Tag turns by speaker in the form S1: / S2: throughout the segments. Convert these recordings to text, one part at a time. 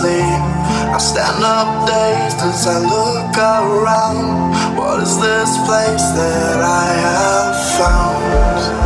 S1: sleep. I stand up dazed as I look around. What is this place that I have found?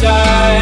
S2: Streets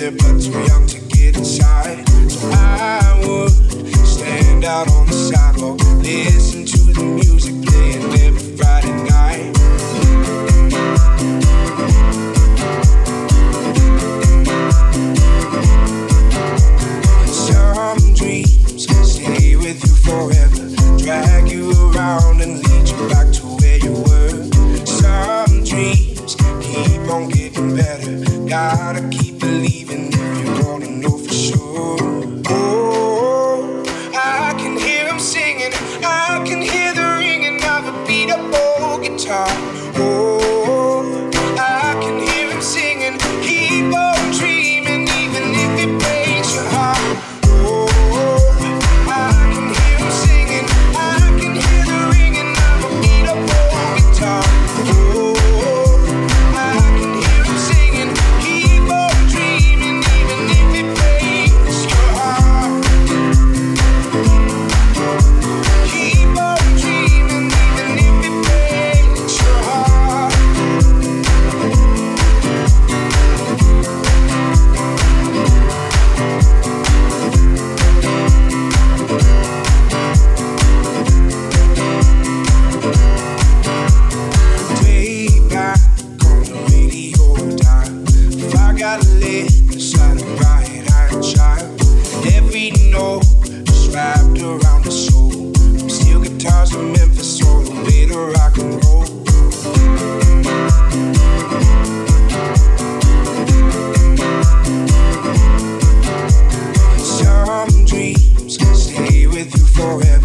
S3: there, but too young to get inside. So I would stand out on the sidewalk, listen to the music playing every Friday night. Some dreams stay with you forever, drag you around and lead you back to where you were. Some dreams keep on getting better, gotta keep forever.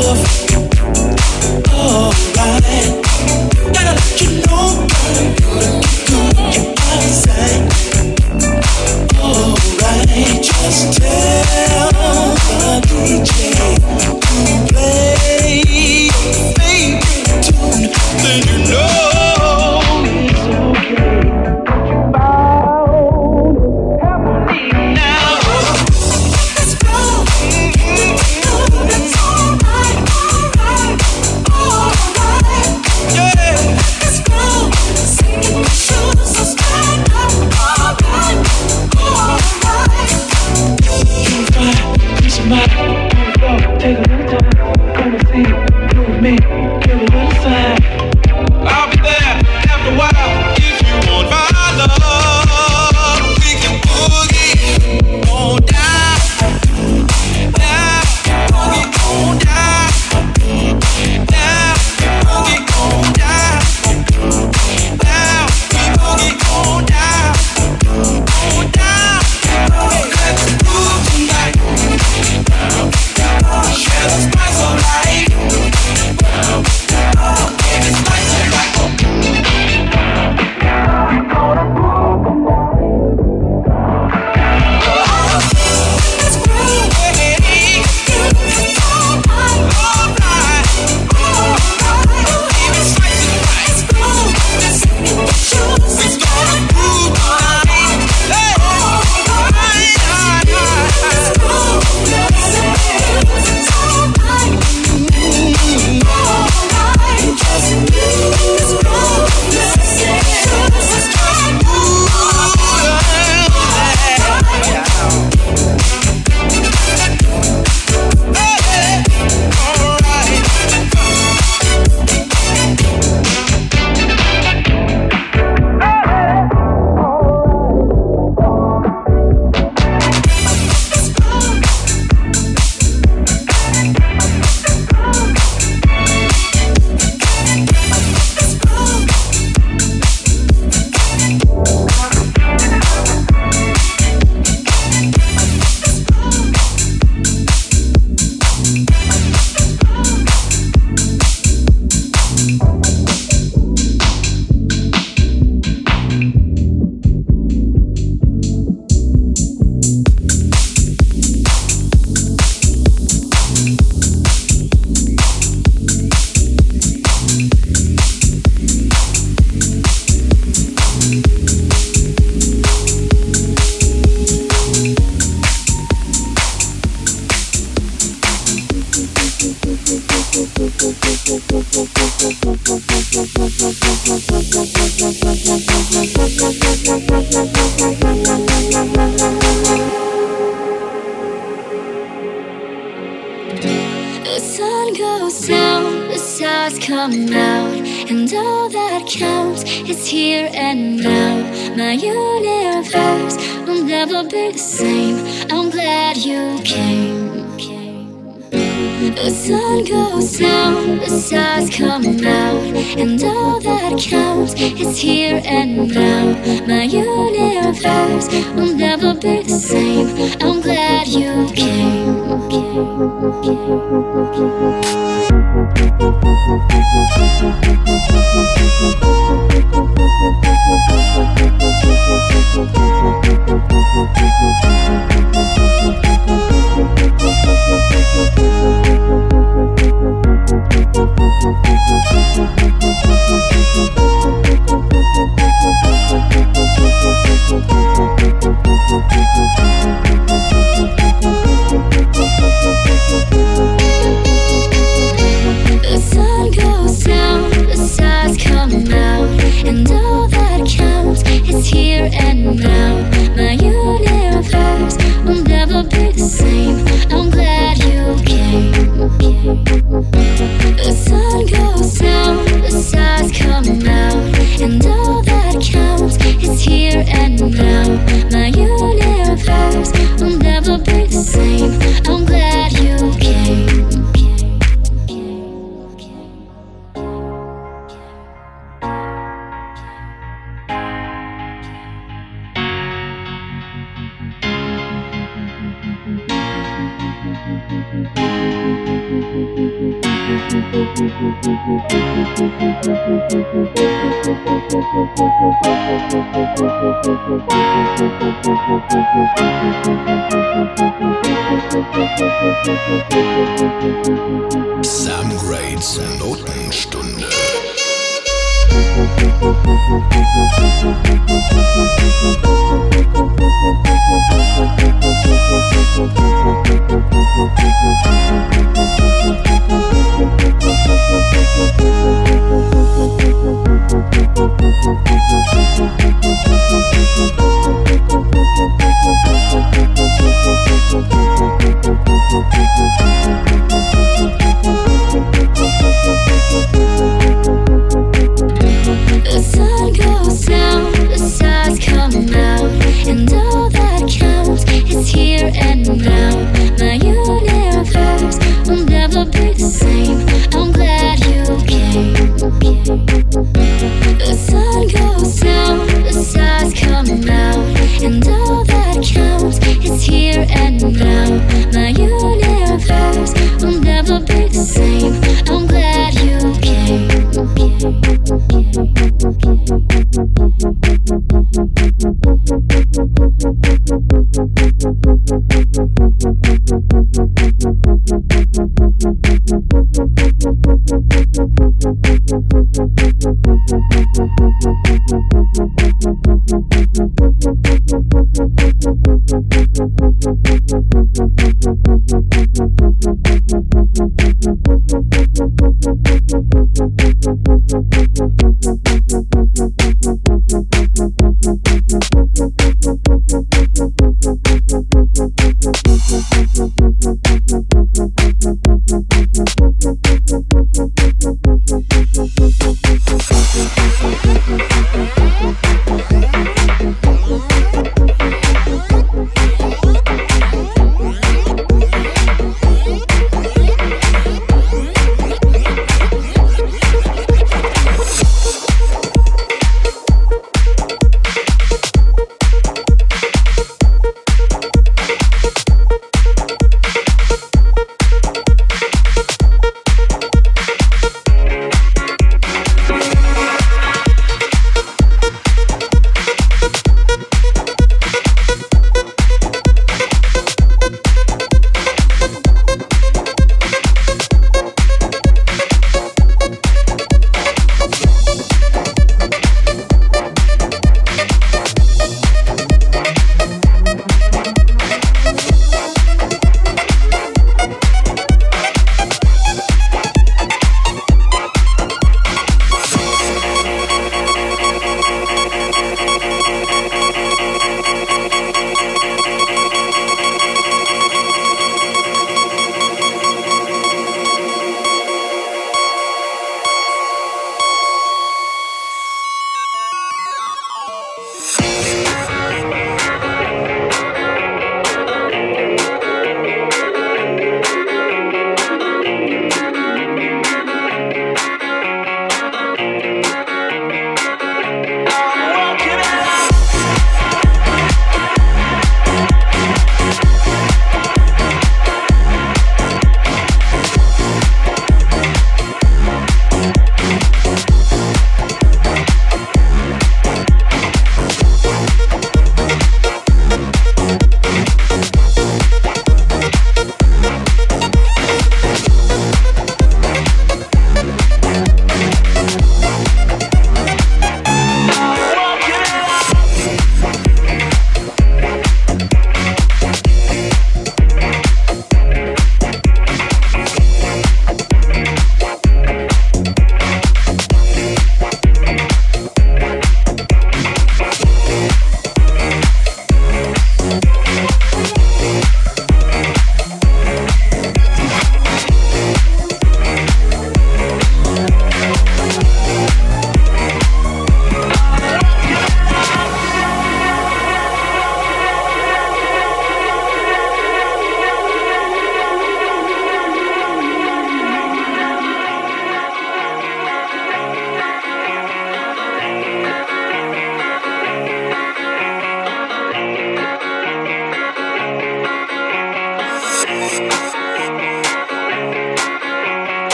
S4: love.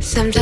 S5: Sometimes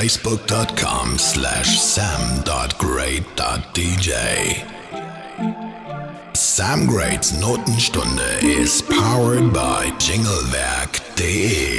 S6: facebook.com slash sam.grade.dj. Sam Grades Notenstunde is powered by jinglewerk.de.